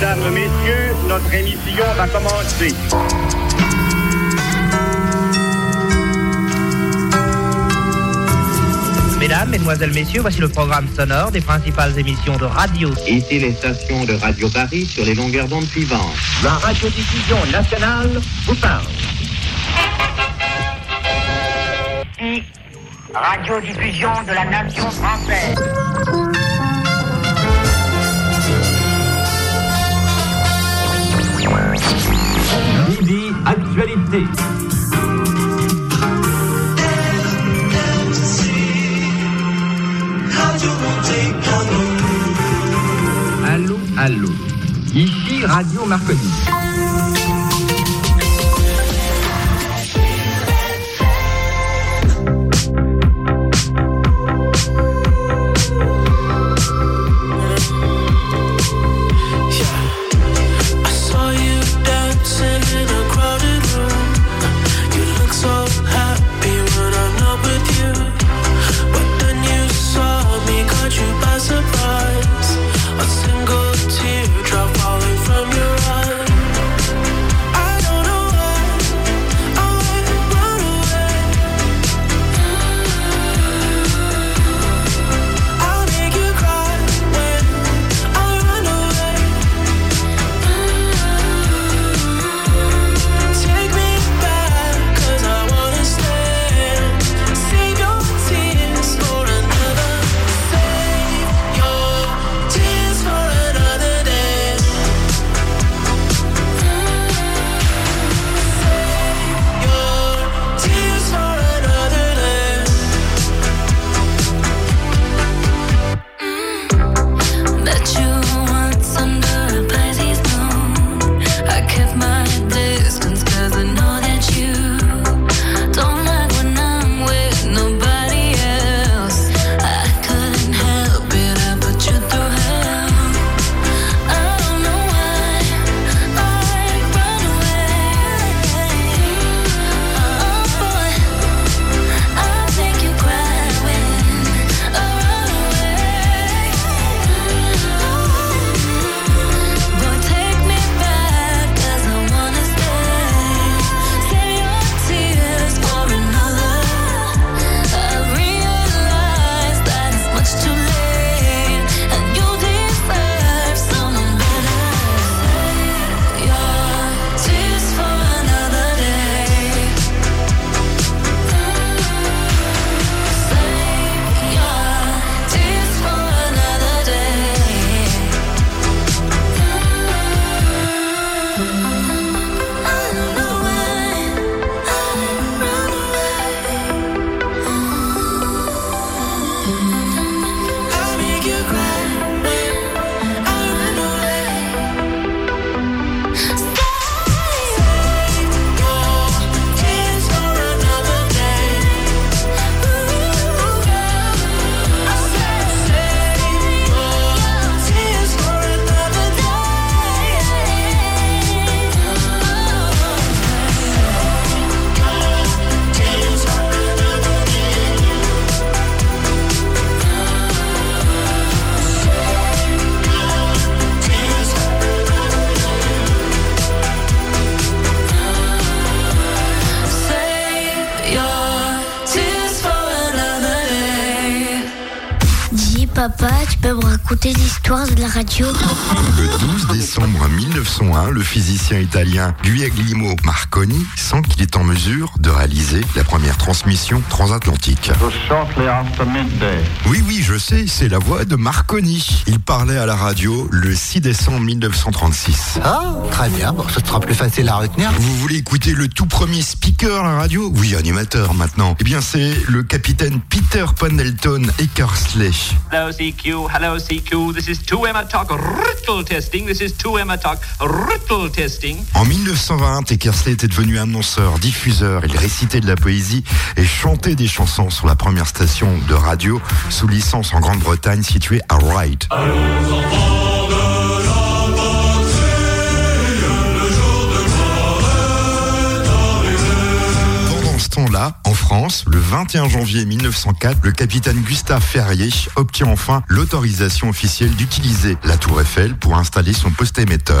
Mesdames, Messieurs, notre émission va commencer. Mesdames, Mesdemoiselles, Messieurs, voici le programme sonore des principales émissions de radio. Ici les stations de Radio Paris sur les longueurs d'onde suivantes. La radiodiffusion nationale vous parle. Radiodiffusion de la nation française. Allô, allô. Ici Radio Marconi. I radio le physicien italien Guglielmo Marconi sent qu'il est en mesure de réaliser la première transmission transatlantique. Oui, oui, je sais, c'est la voix de Marconi. Il parlait à la radio le 6 décembre 1936. Ah, très bien. Bon, ce sera plus facile à retenir. Vous voulez écouter le tout premier speaker à la radio? Oui, animateur maintenant. Eh bien, c'est le capitaine Peter Pendleton Eckersley. Hello CQ, hello CQ, this is 2Emma Talk Rittle Testing, this is 2Emma Talk En 1920, Eckersley était devenu annonceur, diffuseur. Il récitait de la poésie et chantait des chansons sur la première station de radio sous licence en Grande-Bretagne située à Ryde. Pendant ce temps-là, en France, France, le 21 janvier 1904, le capitaine Gustave Ferrier obtient enfin l'autorisation officielle d'utiliser la Tour Eiffel pour installer son poste émetteur.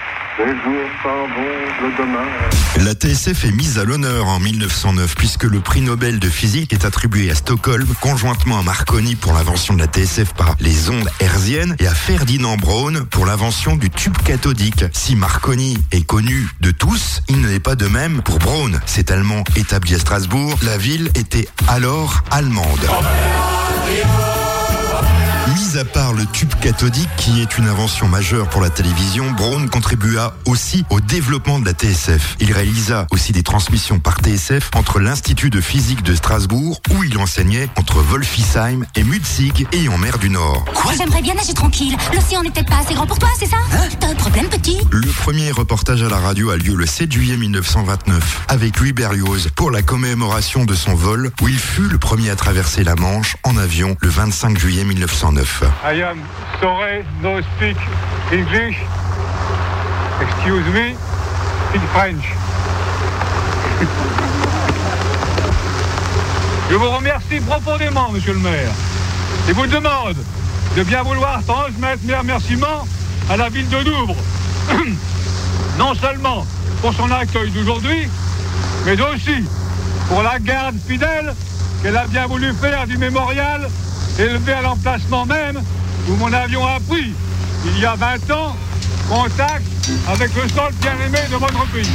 La TSF est mise à l'honneur en 1909 puisque le prix Nobel de physique est attribué à Stockholm conjointement à Marconi pour l'invention de la TSF par les ondes hertziennes et à Ferdinand Braun pour l'invention du tube cathodique. Si Marconi est connu de tous, il n'est pas de même pour Braun. Cet allemand établi à Strasbourg, la ville était alors allemande. Mis à part le tube cathodique, qui est une invention majeure pour la télévision, Braun contribua aussi au développement de la TSF. Il réalisa aussi des transmissions par TSF entre l'Institut de physique de Strasbourg, où il enseignait, entre Wolfisheim et Mutzig et en mer du Nord. Quoi J'aimerais bien nager tranquille. L'océan n'est peut-être pas assez grand pour toi, c'est ça T'as un problème, petit Le premier reportage à la radio a lieu le 7 juillet 1929 avec Louis Berlioz pour la commémoration de son vol où il fut le premier à traverser la Manche en avion le 25 juillet 1909. I am sorry, no speak English. Excuse me, speak French. Je vous remercie profondément, monsieur le maire, et vous demande de bien vouloir transmettre mes remerciements à la ville de Douvres. non seulement pour son accueil d'aujourd'hui, mais aussi pour la garde fidèle qu'elle a bien voulu faire du mémorial élevé à l'emplacement même où mon avion a pris, il y a 20 ans, contact avec le sol bien-aimé de votre pays.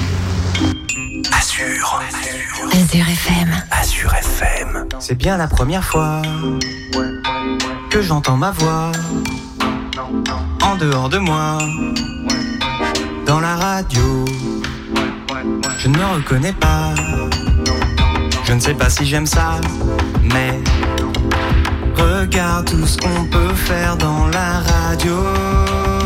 Assure. Azure FM. Azure FM. C'est bien la première fois que j'entends ma voix en dehors de moi, dans la radio. Je ne me reconnais pas. Je ne sais pas si j'aime ça, mais regarde tout ce qu'on peut faire dans la radio.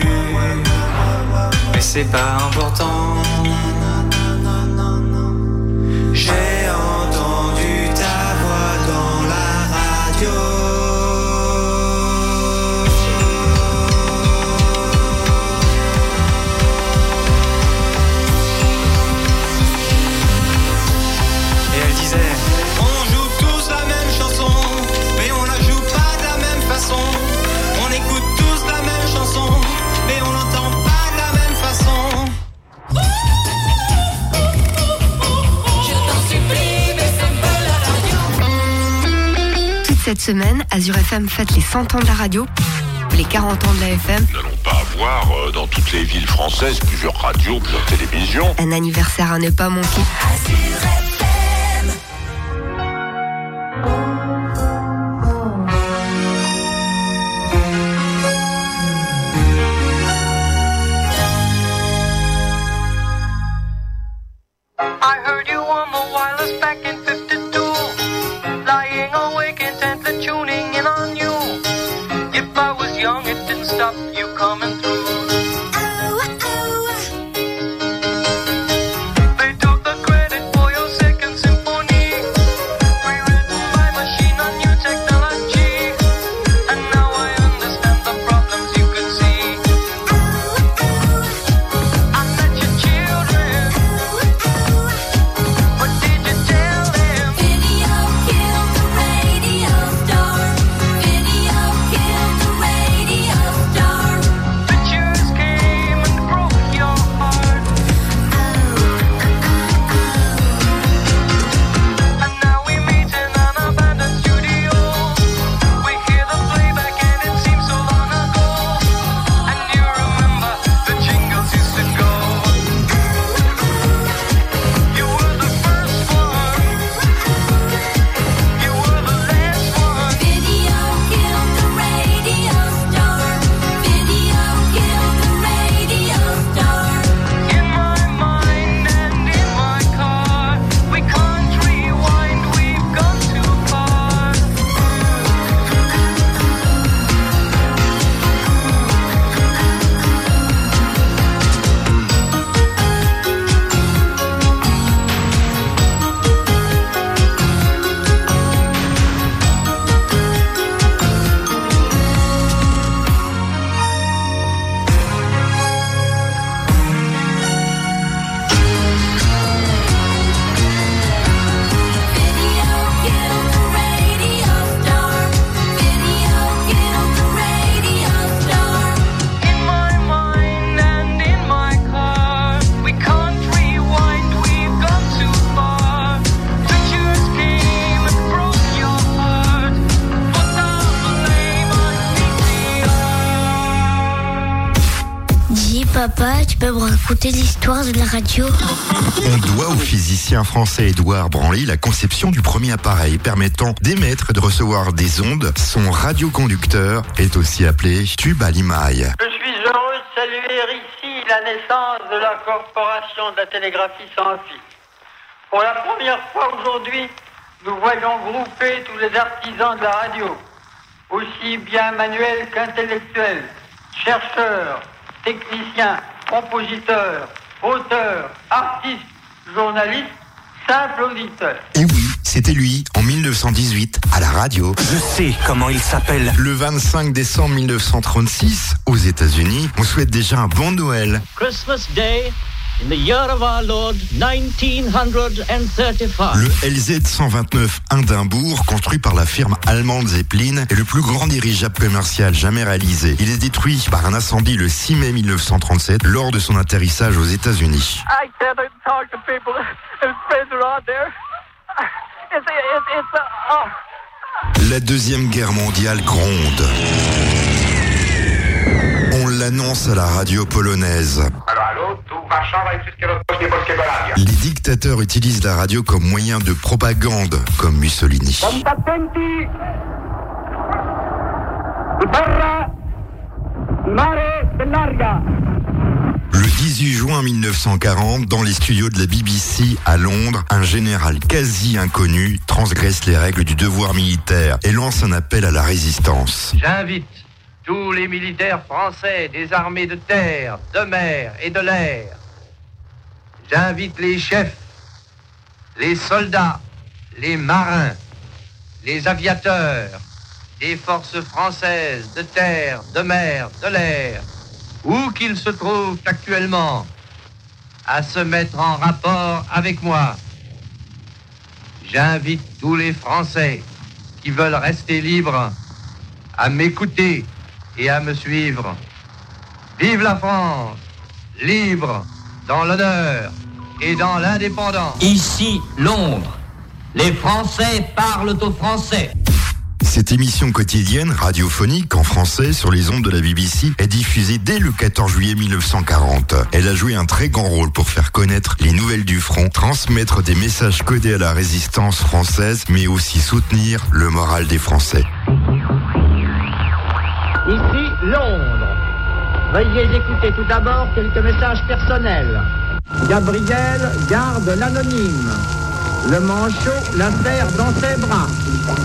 C'est pas important. J'ai semaine, Azure FM fête les 100 ans de la radio, les 40 ans de la FM, Nous n'allons pas avoir euh, dans toutes les villes françaises plusieurs radios, plusieurs télévisions. un anniversaire à ne pas manquer. Peux me raconter l'histoire de la radio On doit au physicien français Édouard Branly la conception du premier appareil permettant d'émettre et de recevoir des ondes. Son radioconducteur est aussi appelé tube à limaille. Je suis heureux de saluer ici la naissance de la Corporation de la télégraphie sans fil. Pour la première fois aujourd'hui, nous voyons grouper tous les artisans de la radio, aussi bien manuels qu'intellectuels, chercheurs, techniciens, compositeurs, auteurs, artistes, journalistes, simples auditeurs. Et oui, c'était lui, en 1918, à la radio. Je sais comment il s'appelle. Le 25 décembre 1936, aux États-Unis, on souhaite déjà un bon Noël. Christmas Day in the year of our Lord 1935. Le LZ 129 Indimbourg, construit par la firme allemande Zeppelin, est le plus grand dirigeable commercial jamais réalisé. Il est détruit par un incendie le 6 mai 1937 lors de son atterrissage aux États-Unis. I cannot talk to people and friends are out there. It's, it's, it's. La deuxième guerre mondiale gronde. On l'annonce à la radio polonaise. Les dictateurs utilisent la radio comme moyen de propagande, comme Mussolini. Le 18 juin 1940, dans les studios de la BBC à Londres, un général quasi inconnu transgresse les règles du devoir militaire et lance un appel à la résistance. J'invite tous les militaires français des armées de terre, de mer et de l'air. J'invite les chefs, les soldats, les marins, les aviateurs des forces françaises de terre, de mer, de l'air, où qu'ils se trouvent actuellement, à se mettre en rapport avec moi. J'invite tous les Français qui veulent rester libres à m'écouter et à me suivre. Vive la France, libre dans l'honneur et dans l'indépendance. Ici, Londres. Les Français parlent aux Français. Cette émission quotidienne radiophonique en français sur les ondes de la BBC est diffusée dès le 14 juillet 1940. Elle a joué un très grand rôle pour faire connaître les nouvelles du front, transmettre des messages codés à la résistance française, mais aussi soutenir le moral des Français. Londres. Veuillez écouter tout d'abord quelques messages personnels. Gabriel garde l'anonyme. Le manchot la dans ses bras.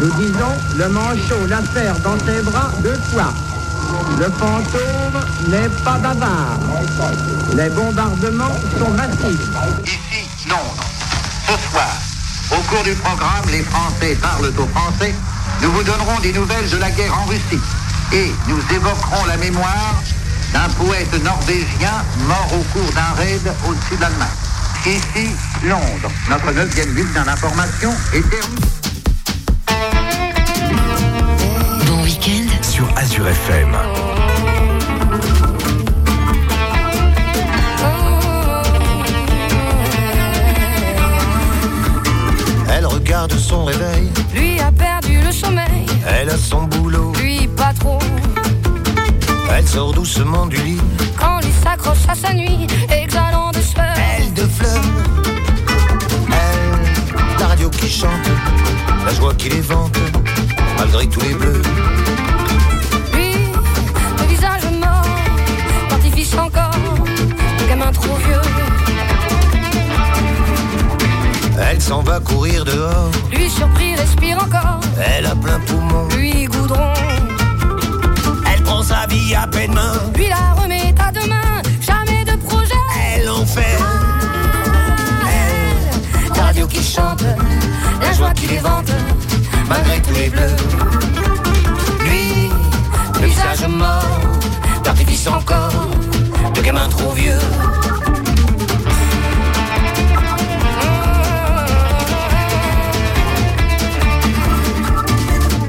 Nous disons le manchot la serre dans ses bras deux fois. Le fantôme n'est pas bavard. Les bombardements sont massifs. Ici, Londres. Ce soir, au cours du programme Les Français parlent aux Français, nous vous donnerons des nouvelles de la guerre en Russie. Et nous évoquerons la mémoire d'un poète norvégien mort au cours d'un raid au-dessus de l'Allemagne. Ici, Londres. Notre neuvième bulletin d'information est terminé. Bon week-end. Sur Azure FM. Elle regarde son réveil, Lui a perdu le sommeil. elle a son boulot, Lui, elle sort doucement du lit, Quand lui s'accroche à sa nuit, exhalant de sueur. elle de fleurs, elle, la radio qui chante, la joie qui les vante, malgré tous les bleus. Lui, le visage mort, l'artifice encore, le gamin trop vieux. Elle s'en va courir dehors, Lui, surpris, à peine main, Lui, la remet à demain. Jamais de projet. elle en fait, La radio qui chante, la joie qui les vante, malgré tous les bleus. Lui, le visage mort, d'artifice encore, de gamin trop vieux.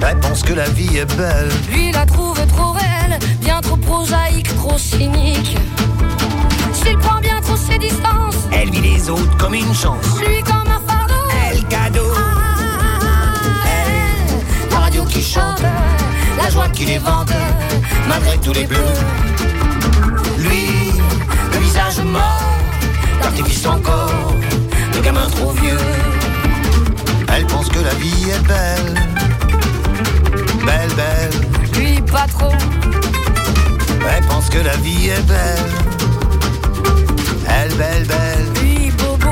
elle pense que la vie est belle, Lui la trouve prosaïque, trop cynique. S'il prend bien trop ses distances, elle vit les autres comme une chance, lui comme un fardeau. elle cadeau, Elle, la radio qui chante, la joie qui les vante, malgré tous les bleus. lui, visage mort, d'artifice encore, de gamin trop vieux. Elle pense que la vie est belle, belle, belle. Lui pas trop, Elle pense que la vie est belle, elle, belle, belle. lui bobo.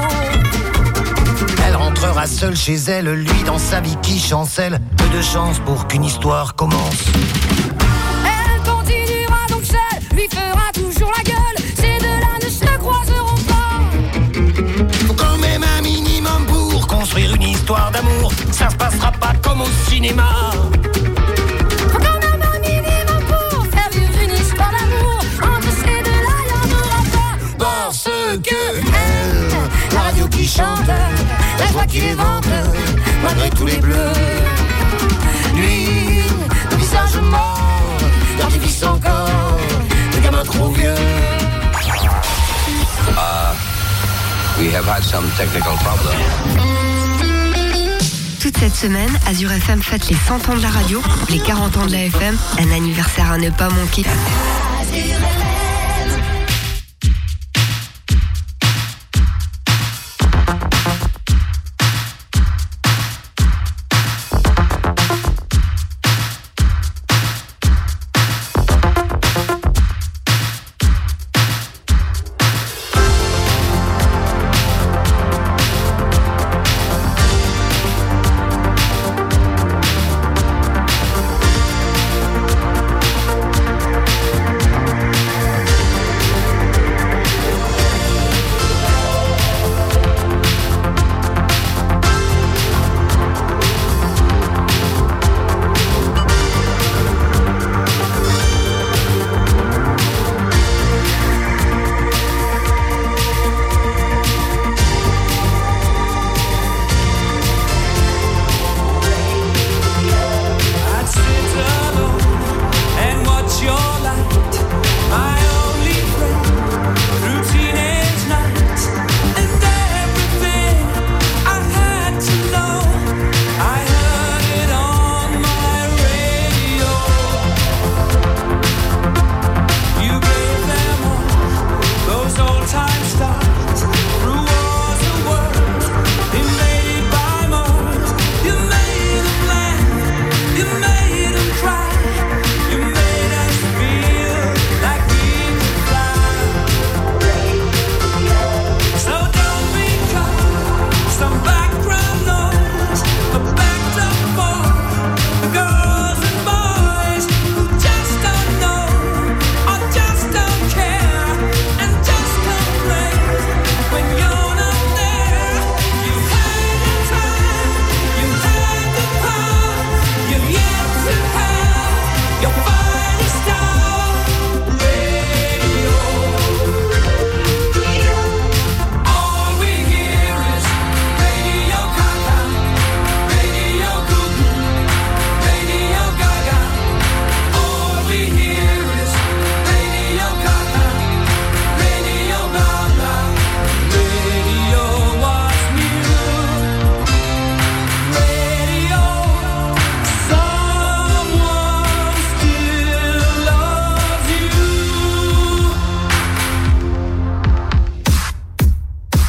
Elle rentrera seule chez elle, lui dans sa vie qui chancelle. Peu de chance pour qu'une histoire commence. Elle continuera donc seule, lui fera toujours la gueule. Ces deux-là ne se croiseront pas. Faut quand même un minimum pour construire une histoire d'amour. Ça se passera pas comme au cinéma. Chante, la joie qui les vante, malgré tous les bleus. Lui, le visage mort, l'artifice encore, le gamin trop vieux. We have had some technical problems. Toute cette semaine, Azure FM fête les 100 ans de la radio, les 40 ans de la FM, un anniversaire à ne pas manquer. I'd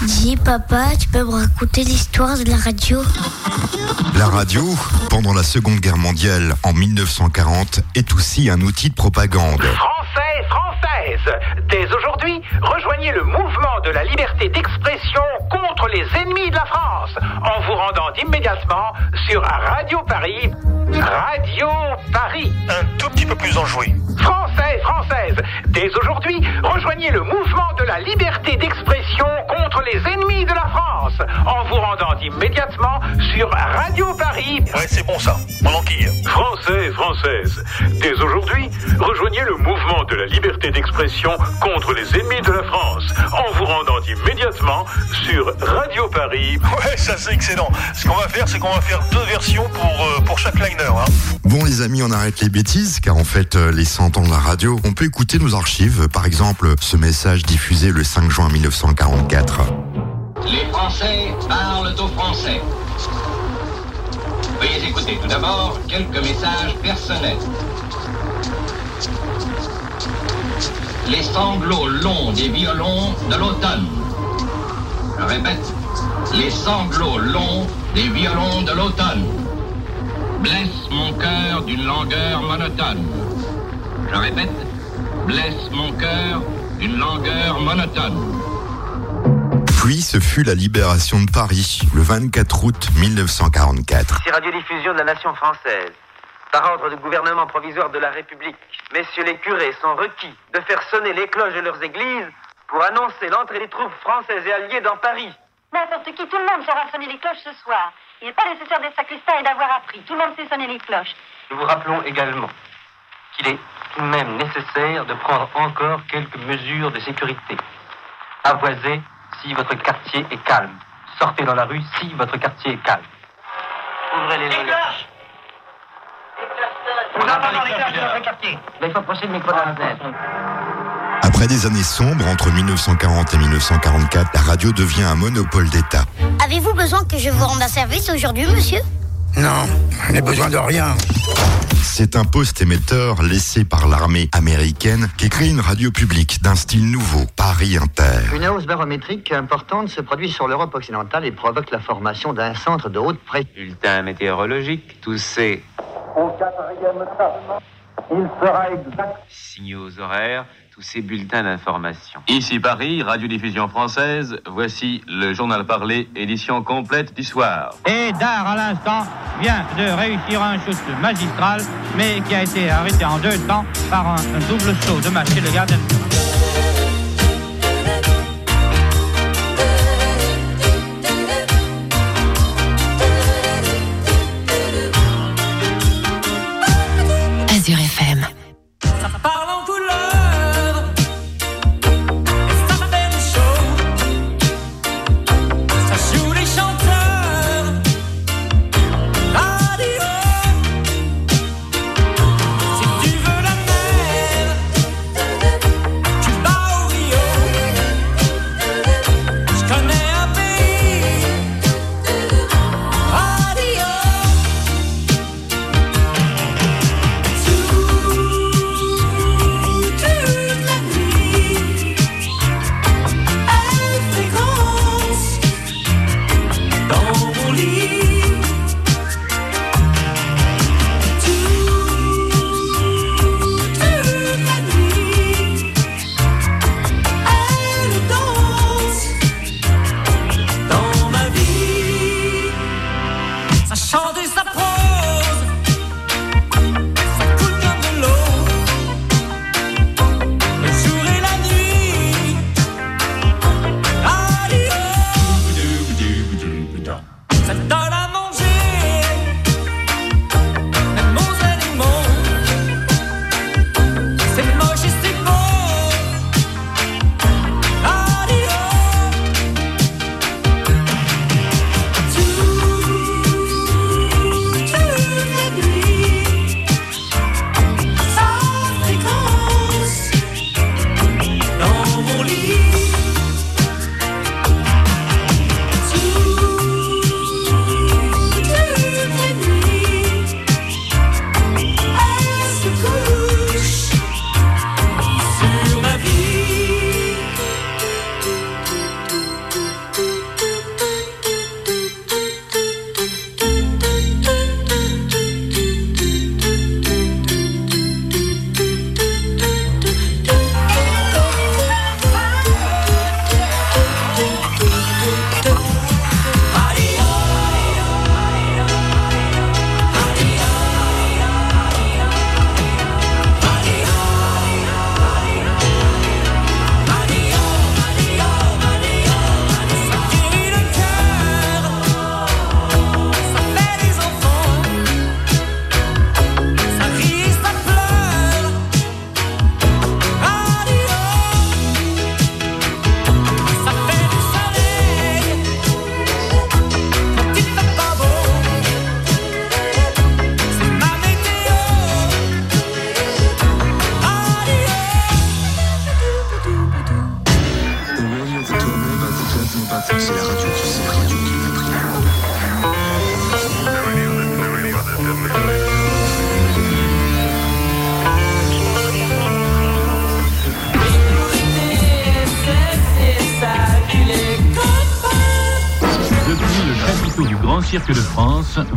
Dis, papa, tu peux me raconter l'histoire de la radio La radio, pendant la Seconde Guerre mondiale en 1940, est aussi un outil de propagande. Dès aujourd'hui, rejoignez le mouvement de la liberté d'expression contre les ennemis de la France en vous rendant immédiatement sur Radio Paris. Radio Paris. Un tout petit peu plus enjoué. Français, Françaises, dès aujourd'hui, rejoignez le mouvement de la liberté d'expression contre les ennemis de la France en vous rendant immédiatement sur Radio Paris. Ouais, c'est bon ça. Mon enquille. Français, Françaises, dès aujourd'hui, rejoignez le mouvement de la liberté d'expression contre les ennemis de la France en vous rendant immédiatement sur Radio Paris. Ouais, ça c'est excellent. Ce qu'on va faire, c'est qu'on va faire deux versions pour, euh, pour chaque liner. Hein. Bon les amis, on arrête les bêtises, car en fait, euh, les 100 ans de la radio, on peut écouter nos archives, par exemple ce message diffusé le 5 juin 1944. Les Français parlent au français. Veuillez écouter tout d'abord quelques messages personnels. Les sanglots longs des violons de l'automne. Je répète, les sanglots longs des violons de l'automne blessent mon cœur d'une langueur monotone. Je répète, blessent mon cœur d'une langueur monotone. Puis ce fut la libération de Paris, le 24 août 1944. Ici Radiodiffusion de la Nation française. Par ordre du gouvernement provisoire de la République, messieurs les curés sont requis de faire sonner les cloches de leurs églises pour annoncer l'entrée des troupes françaises et alliées dans Paris. N'importe qui, tout le monde saura sonner les cloches ce soir. Il n'est pas nécessaire d'être sacristain et d'avoir appris. Tout le monde sait sonner les cloches. Nous vous rappelons également qu'il est tout de même nécessaire de prendre encore quelques mesures de sécurité. Avoisez si votre quartier est calme. Sortez dans la rue si votre quartier est calme. Ouvrez les volets. Nous entendons les cloches de votre quartier. Mais il faut approcher le micro de la fenêtre. Après des années sombres, entre 1940 et 1944, la radio devient un monopole d'État. Avez-vous besoin que je vous rende un service aujourd'hui, monsieur? Non, je n'ai besoin de rien. C'est un poste émetteur laissé par l'armée américaine qui crée une radio publique d'un style nouveau, Paris Inter. Une hausse barométrique importante se produit sur l'Europe occidentale et provoque la formation d'un centre de haute pression. Bulletin météorologique, tous ces Au quatrième temps, il sera exact. signaux horaires, tous ces bulletins d'information. Ici Paris, radiodiffusion française, voici le journal parlé, édition complète du soir. Et Dar, à l'instant, vient de réussir un shoot magistral, mais qui a été arrêté en deux temps par un, double saut de chez le gardien. de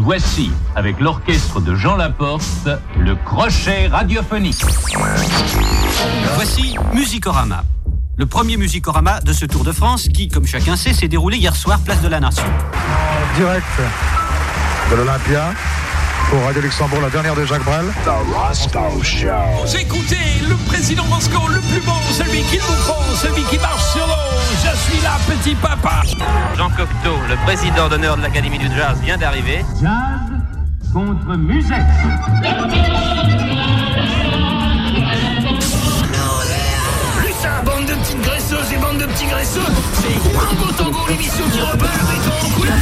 voici, avec l'orchestre de Jean Laporte, le crochet radiophonique. Voici Musicorama. Le premier Musicorama de ce Tour de France qui, comme chacun sait, s'est déroulé hier soir, place de la Nation. direct de l'Olympia pour Radio Luxembourg, la dernière de Jacques Brel. Vous écoutez le président Moscou, le plus bon, celui qu'il vous faut, celui qui marche sur l'eau. Je suis là, petit papa. Jean Cocteau, le président d'honneur de l'Académie du Jazz, vient d'arriver. Jazz contre musette. Plus ça, bande de petites graisseuses et bande de petits graisseux, c'est Tango Tango, l'émission qui rebat le béton en couleur.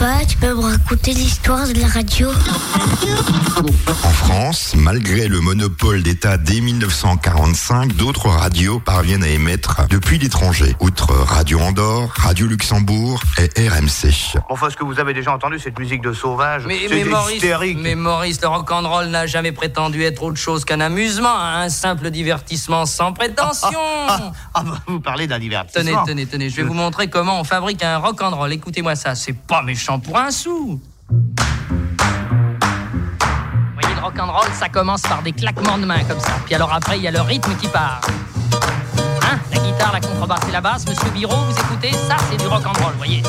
Papa, tu peux me raconter l'histoire de la radio En France, malgré le monopole d'État dès 1945, d'autres radios parviennent à émettre depuis l'étranger, outre Radio Andorre, Radio Luxembourg et RMC. Enfin, est-ce que vous avez déjà entendu cette musique de sauvage Mais, C'est mais Maurice, hystérique. mais Maurice, le rock'n'roll n'a jamais prétendu être autre chose qu'un amusement, un simple divertissement sans prétention. Ah bah, vous parlez d'un Tenez, divertissement. tenez, tenez, je vais vous montrer comment on fabrique un rock'n'roll. Écoutez-moi ça, c'est pas méchant pour un sou. Vous voyez, le rock'n'roll, ça commence par des claquements de mains comme ça. Puis alors après, il y a le rythme qui part. Hein La guitare, la contrebasse et la basse. Monsieur Biro, vous écoutez Ça, c'est du rock'n'roll, voyez.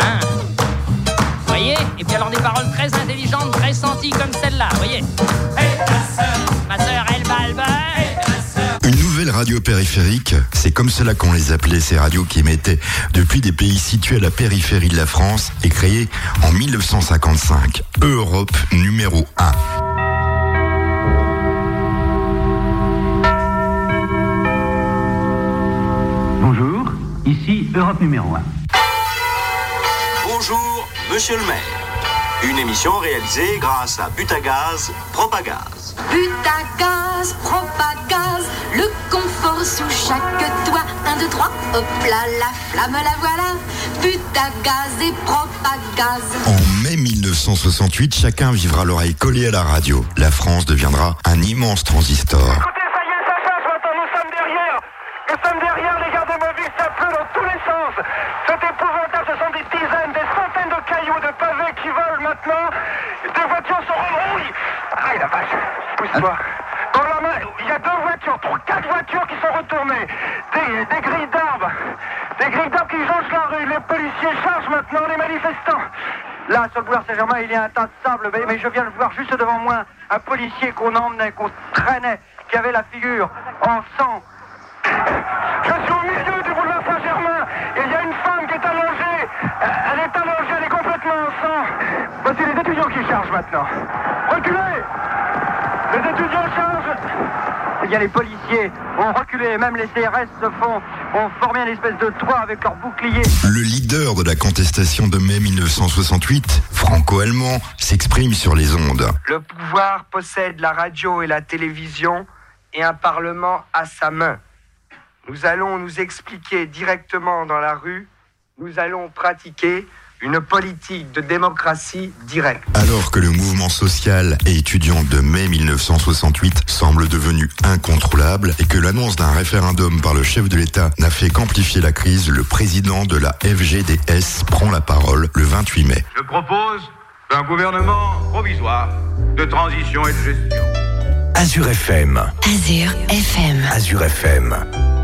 Hein Vous voyez Et puis alors des paroles très intelligentes, très senties comme celle-là, voyez. Hey, ma sœur, ma elle va le beurre. Une nouvelle radio périphérique, c'est comme cela qu'on les appelait, ces radios qui émettaient depuis des pays situés à la périphérie de la France et créée en 1955. Europe numéro 1. Bonjour, ici Europe numéro 1. Bonjour, monsieur le maire. Une émission réalisée grâce à Butagaz Propagaz. But à gaz, propagase, le confort sous chaque toit. Un, deux, trois, hop là, la flamme, la voilà. But à gaz et propagase. En mai 1968, chacun vivra l'oreille collée à la radio. La France deviendra un immense transistor. Nous sommes derrière Nous sommes derrière les gardes mobiles, ça pleut dans tous les sens C'est épouvantable, ce sont des dizaines, des centaines de cailloux, de pavés qui volent maintenant Des voitures sont rouillées Aïe la vache Pousse-toi Dans la main, il y a deux voitures, trois, quatre voitures qui sont retournées Des, des grilles d'arbres Des grilles d'arbres qui jonchent la rue Chargent maintenant les manifestants Là, sur le boulevard Saint-Germain, il y a un tas de sable, mais, je viens de voir juste devant moi un policier qu'on emmenait, qu'on traînait, qui avait la figure en sang. Je suis au milieu du boulevard Saint-Germain il y a une femme qui est allongée. Elle est allongée, elle est complètement en sang. Voici les étudiants qui chargent maintenant. Reculez Les étudiants chargent Il y a les policiers ont reculé, même les CRS se font, ont formé une espèce de toit avec leurs boucliers. Le leader de la contestation de mai 1968, franco-allemand, s'exprime sur les ondes. Le pouvoir possède la radio et la télévision et un parlement à sa main. Nous allons nous expliquer directement dans la rue, nous allons pratiquer une politique de démocratie directe. Alors que le mouvement social et étudiant de mai 1968 semble devenu incontrôlable et que l'annonce d'un référendum par le chef de l'État n'a fait qu'amplifier la crise, le président de la FGDS prend la parole le 28 mai. Je propose un gouvernement provisoire de transition et de gestion. Azure FM. Azure FM. Azure FM.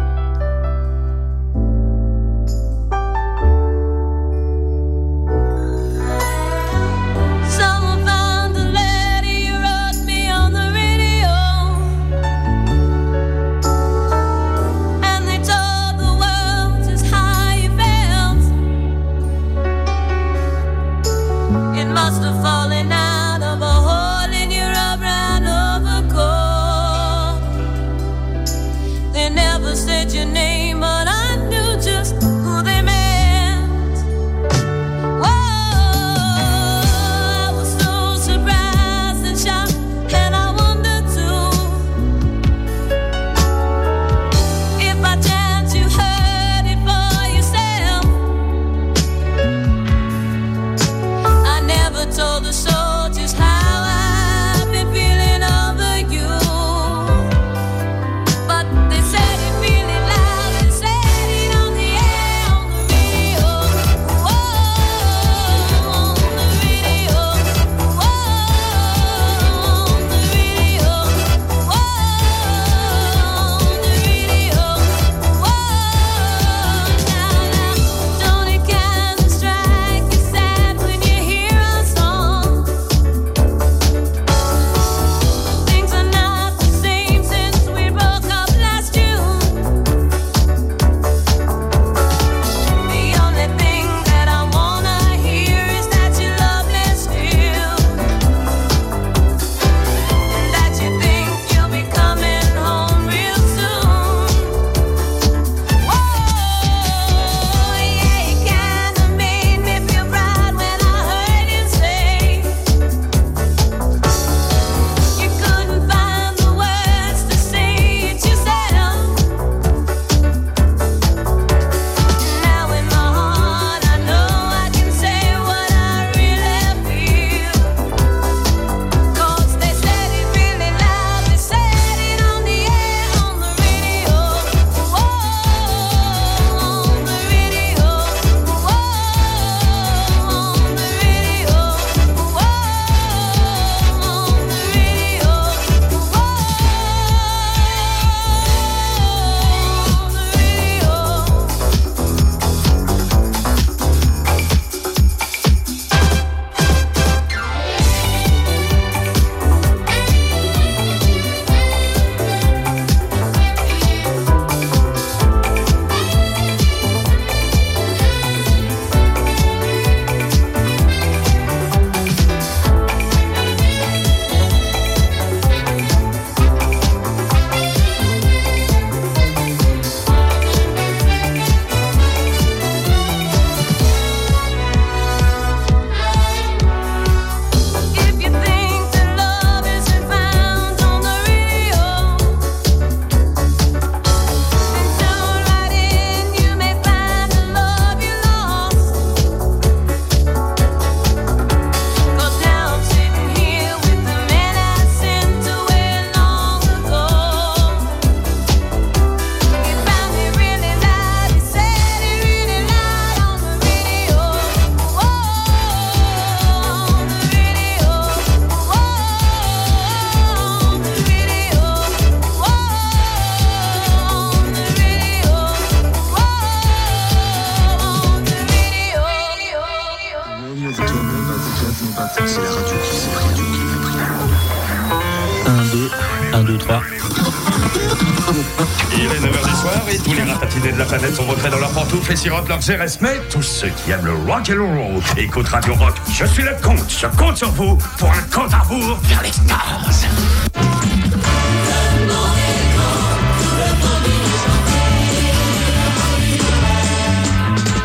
Et. Mais tous ceux qui aiment le rock and roll écoutent Radio Rock. Je suis le comte, je compte sur vous pour un compte à rebours vers les stars.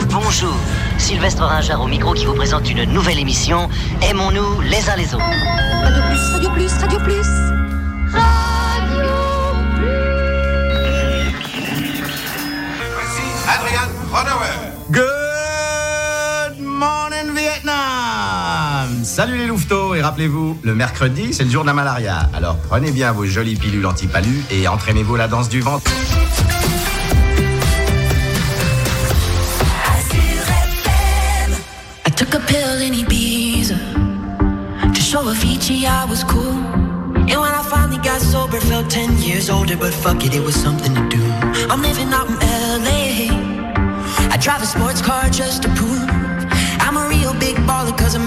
Bonjour, Sylvestre Ringard au micro qui vous présente une nouvelle émission Aimons-nous les uns les autres. Radio Plus, Radio Plus, Radio Plus. Salut les louveteaux et rappelez-vous, le mercredi c'est le jour de la malaria. Alors prenez bien vos jolies pilules anti-palu et entraînez-vous la danse du ventre. I took a pill in Ibiza to show Avicii I was cool. And when I finally got sober, felt 10 years older, but fuck it, it was something to do. I'm living out in LA. I drive a sports car just to prove I'm a real big baller, cause I made a million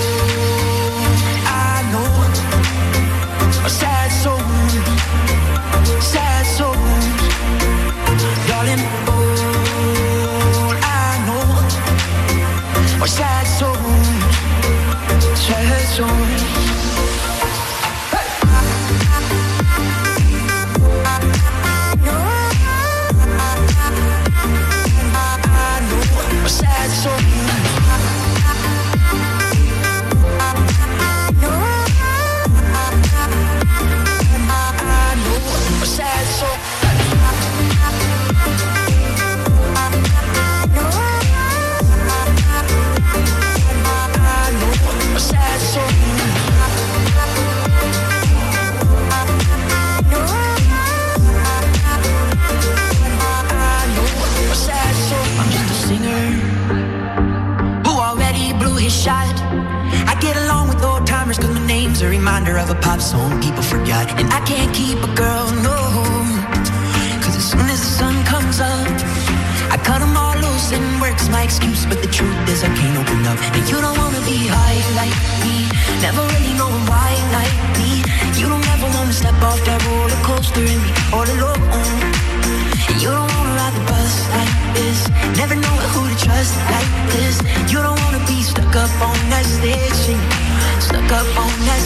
soy up on that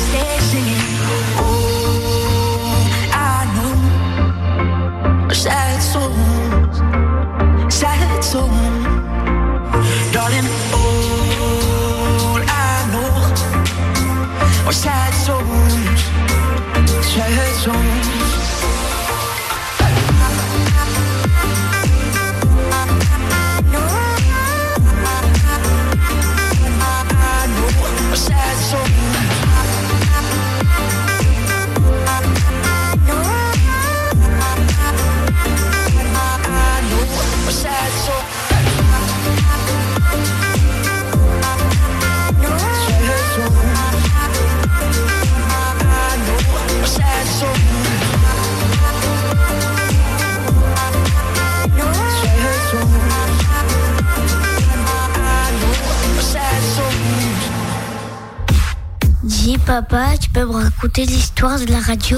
papa, tu peux me raconter l'histoire de la radio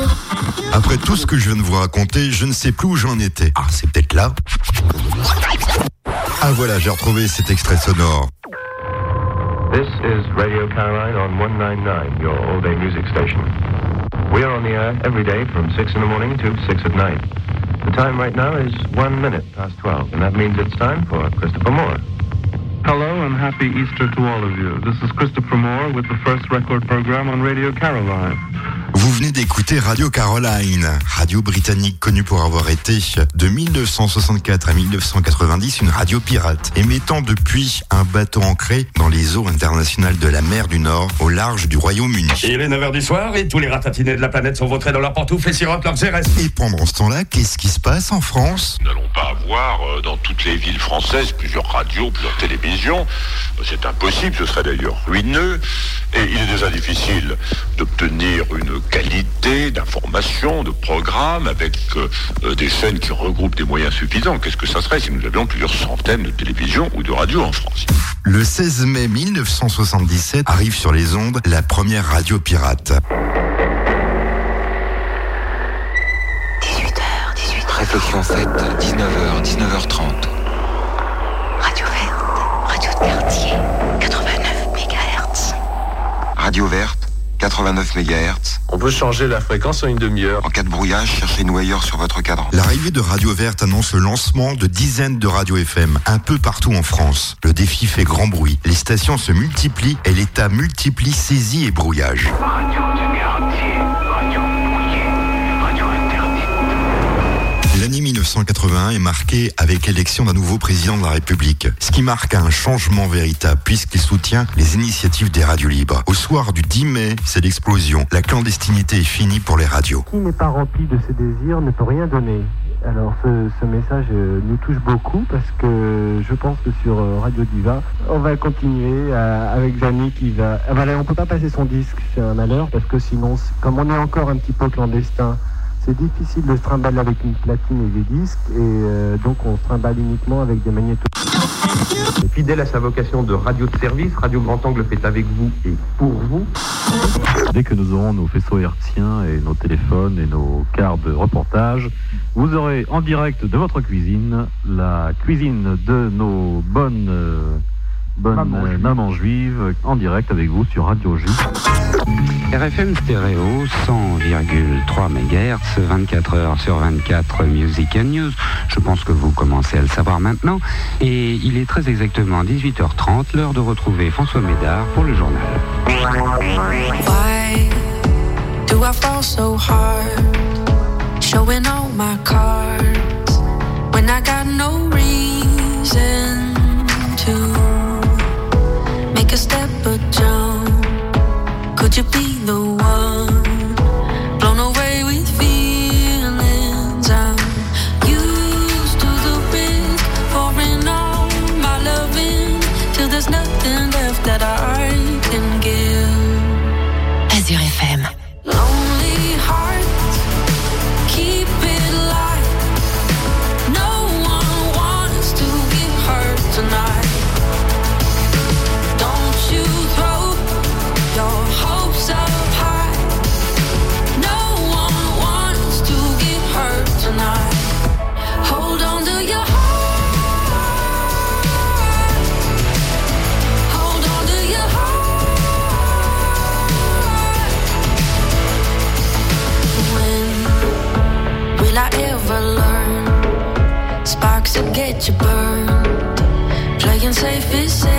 Après tout ce que je viens de vous raconter, je ne sais plus où j'en étais. Ah, c'est peut-être là. Ah voilà, j'ai retrouvé cet extrait sonore. This is Radio Caroline on 199, your all-day music station. We are on the air every day from 6 in the morning to 6 at night. The time right now is 1 minute past 12, and that means it's time for Christopher Moore. Hello and happy Easter to all of you. This is Christopher Moore with the first record program on Radio Caroline. Vous venez d'écouter Radio Caroline, radio britannique connue pour avoir été de 1964 à 1990 une radio pirate, émettant depuis un bateau ancré dans les eaux internationales de la mer du Nord au large du Royaume-Uni. Il est 9h du soir et tous les ratatinés de la planète sont vautrés dans leurs pantoufles et sirotent leurs RS. Et pendant ce temps-là, qu'est-ce qui se passe en France? Nous n'allons pas avoir euh, dans toutes les villes françaises plusieurs radios, plusieurs télévisions. C'est impossible, ce serait d'ailleurs ruineux. Et il est déjà difficile d'obtenir une qualité d'information, de programme avec euh, euh, des chaînes qui regroupent des moyens suffisants. Qu'est-ce que ça serait si nous avions plusieurs centaines de télévisions ou de radios en France? Le 16 mai 1977 arrive sur les ondes la première radio pirate. 18h, 18h. Réflexion faite, 19h, 19h30. Radio verte, radio de quartier, 89 MHz. Radio verte, 89 MHz. On peut changer la fréquence en une demi-heure. En cas de brouillage, cherchez-nous ailleurs sur votre cadran. L'arrivée de Radio Verte annonce le lancement de dizaines de radios FM un peu partout en France. Le défi fait grand bruit. Les stations se multiplient et l'État multiplie saisies et brouillages. L'année 1981 est marquée avec l'élection d'un nouveau président de la République, ce qui marque un changement véritable puisqu'il soutient les initiatives des radios libres. Au soir du 10 mai, c'est l'explosion. La clandestinité est finie pour les radios. Qui n'est pas rempli de ses désirs ne peut rien donner. Alors ce, message euh, nous touche beaucoup parce que je pense que sur euh, Radio Diva, on va continuer euh, avec Janie qui va... Ah, voilà, on peut pas passer son disque, c'est un malheur parce que sinon, comme on est encore un petit peu clandestin, c'est difficile de se trimballer avec une platine et des disques et euh, donc on se trimballe uniquement avec des magnétos. Fidèle à sa vocation de radio de service, Radio Grand Angle fait avec vous et pour vous. Dès que nous aurons nos faisceaux hertziens et nos téléphones et nos cartes de reportage, vous aurez en direct de votre cuisine la cuisine de nos bonnes, euh, bonnes euh, mamans juives en direct avec vous sur Radio J. RFM stéréo 100,3 MHz, 24 heures sur 24 Music and News. Je pense que vous commencez à le savoir maintenant. Et il est très exactement 18h30, l'heure de retrouver François Médard pour le journal. Why do I fall so hard? Showing all my cards when I got no reason make a step or jump. Could you be the one Vision.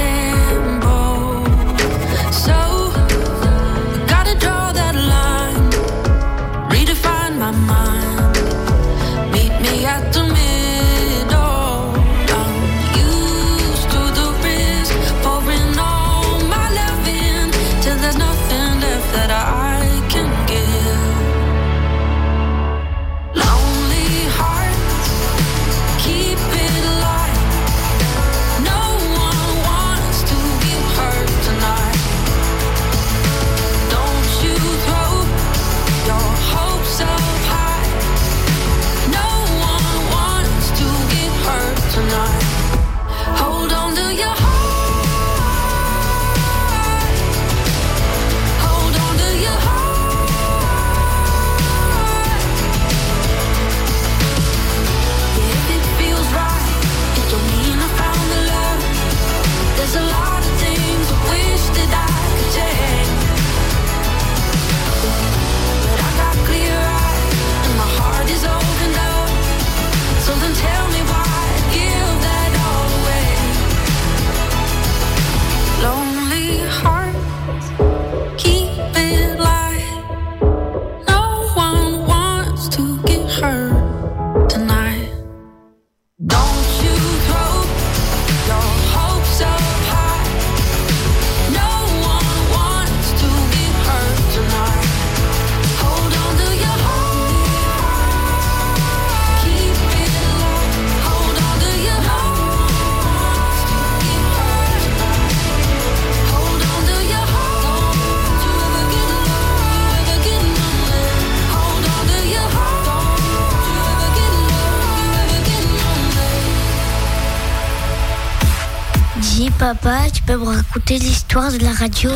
Papa, tu peux me raconter l'histoire de la radio?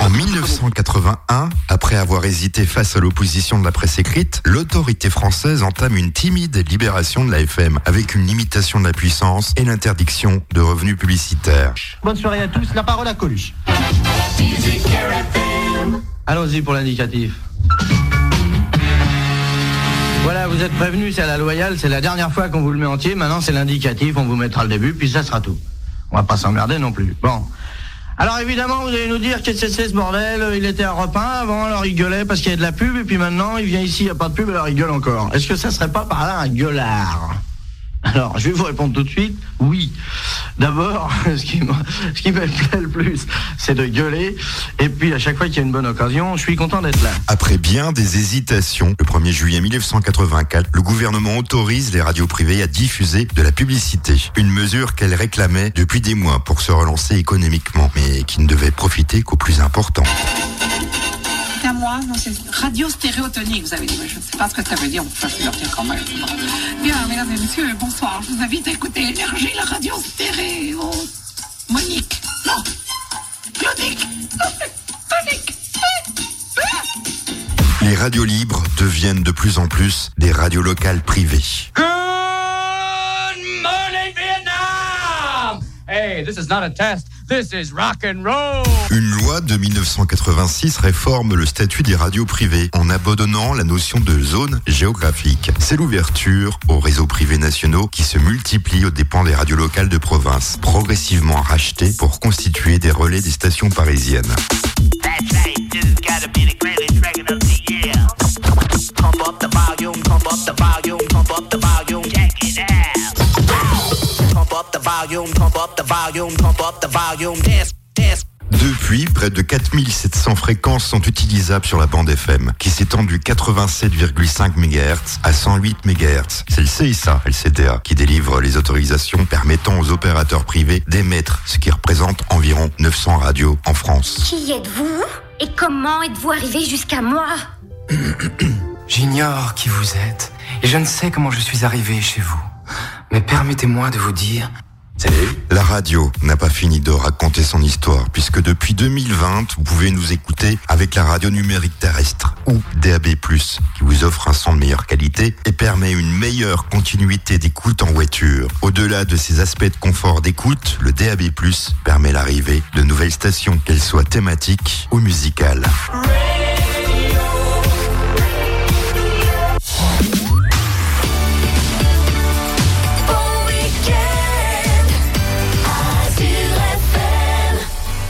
En 1981, après avoir hésité face à l'opposition de la presse écrite, l'autorité française entame une timide libération de la FM avec une limitation de la puissance et l'interdiction de revenus publicitaires. Bonne soirée à tous, la parole à Coluche. Allons-y pour l'indicatif. Voilà, vous êtes prévenus, c'est à la loyale, c'est la dernière fois qu'on vous le met entier, maintenant c'est l'indicatif, on vous mettra le début, puis ça sera tout. On va pas s'emmerder non plus. Bon. Alors évidemment, vous allez nous dire qu'est-ce que c'est ce bordel Il était à repas avant, alors il gueulait parce qu'il y a de la pub, et puis maintenant il vient ici, il n'y a pas de pub, alors il gueule encore. Est-ce que ça serait pas par là un gueulard? Alors, je vais vous répondre tout de suite, oui. D'abord, ce qui me, plaît le plus, c'est de gueuler. Et puis, à chaque fois qu'il y a une bonne occasion, je suis content d'être là. Après bien des hésitations, le 1er juillet 1984, le gouvernement autorise les radios privées à diffuser de la publicité. Une mesure qu'elle réclamait depuis des mois pour se relancer économiquement, mais qui ne devait profiter qu'aux plus importants. Non, c'est radio stéréotonique, vous avez dit, mais je ne sais pas ce que ça veut dire, enfin, je vais leur dire quand même. Bien, mesdames et messieurs, bonsoir, je vous invite à écouter Énergie, la radio stéréo. Monique, non, Claudique, Tonique. Les radios libres deviennent de plus en plus des radios locales privées. Good morning, Vietnam! Hey, this is not a test. This is rock and roll. Une loi de 1986 réforme le statut des radios privées en abandonnant la notion de zone géographique. C'est l'ouverture aux réseaux privés nationaux qui se multiplient aux dépens des radios locales de province, progressivement rachetées pour constituer des relais des stations parisiennes. That's volume, pump up the volume, pump up the volume. Depuis, près de 4700 fréquences sont utilisables sur la bande FM, qui s'étend du 87,5 MHz à 108 MHz. C'est le CISA, LCDA, qui délivre les autorisations permettant aux opérateurs privés d'émettre, ce qui représente environ 900 radios en France. Qui êtes-vous Et comment êtes-vous arrivé jusqu'à moi? J'ignore qui vous êtes et je ne sais comment je suis arrivé chez vous. Mais permettez-moi de vous dire... La radio n'a pas fini de raconter son histoire, puisque depuis 2020, vous pouvez nous écouter avec la radio numérique terrestre ou DAB+, qui vous offre un son de meilleure qualité et permet une meilleure continuité d'écoute en voiture. Au-delà de ces aspects de confort d'écoute, le DAB+, permet l'arrivée de nouvelles stations, qu'elles soient thématiques ou musicales.